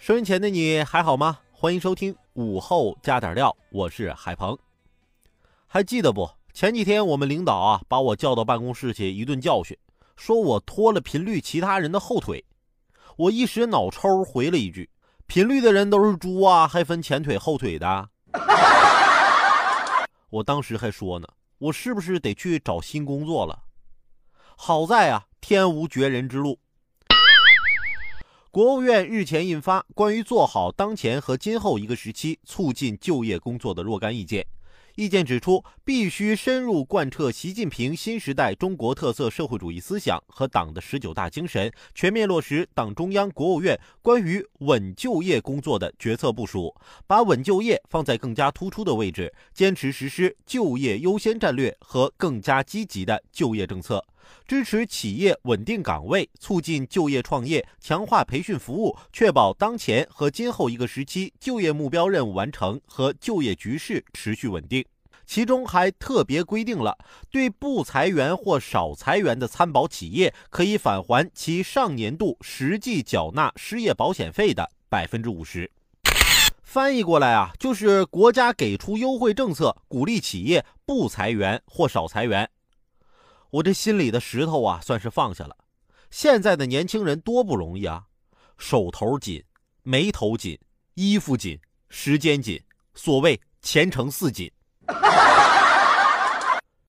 收音前的你还好吗？欢迎收听午后加点料，我是海鹏。还记得不？前几天我们领导啊把我叫到办公室去一顿教训，说我拖了频率其他人的后腿。我一时脑抽回了一句：“频率的人都是猪啊，还分前腿后腿的。”我当时还说呢，我是不是得去找新工作了？好在啊，天无绝人之路。国务院日前印发关于做好当前和今后一个时期促进就业工作的若干意见。意见指出，必须深入贯彻习近平新时代中国特色社会主义思想和党的十九大精神，全面落实党中央、国务院关于稳就业工作的决策部署，把稳就业放在更加突出的位置，坚持实施就业优先战略和更加积极的就业政策。支持企业稳定岗位，促进就业创业，强化培训服务，确保当前和今后一个时期就业目标任务完成和就业局势持续稳定。其中还特别规定了，对不裁员或少裁员的参保企业，可以返还其上年度实际缴纳失业保险费的百分之五十。翻译过来啊，就是国家给出优惠政策，鼓励企业不裁员或少裁员。我这心里的石头啊，算是放下了。现在的年轻人多不容易啊，手头紧，眉头紧，衣服紧，时间紧，所谓前程似锦。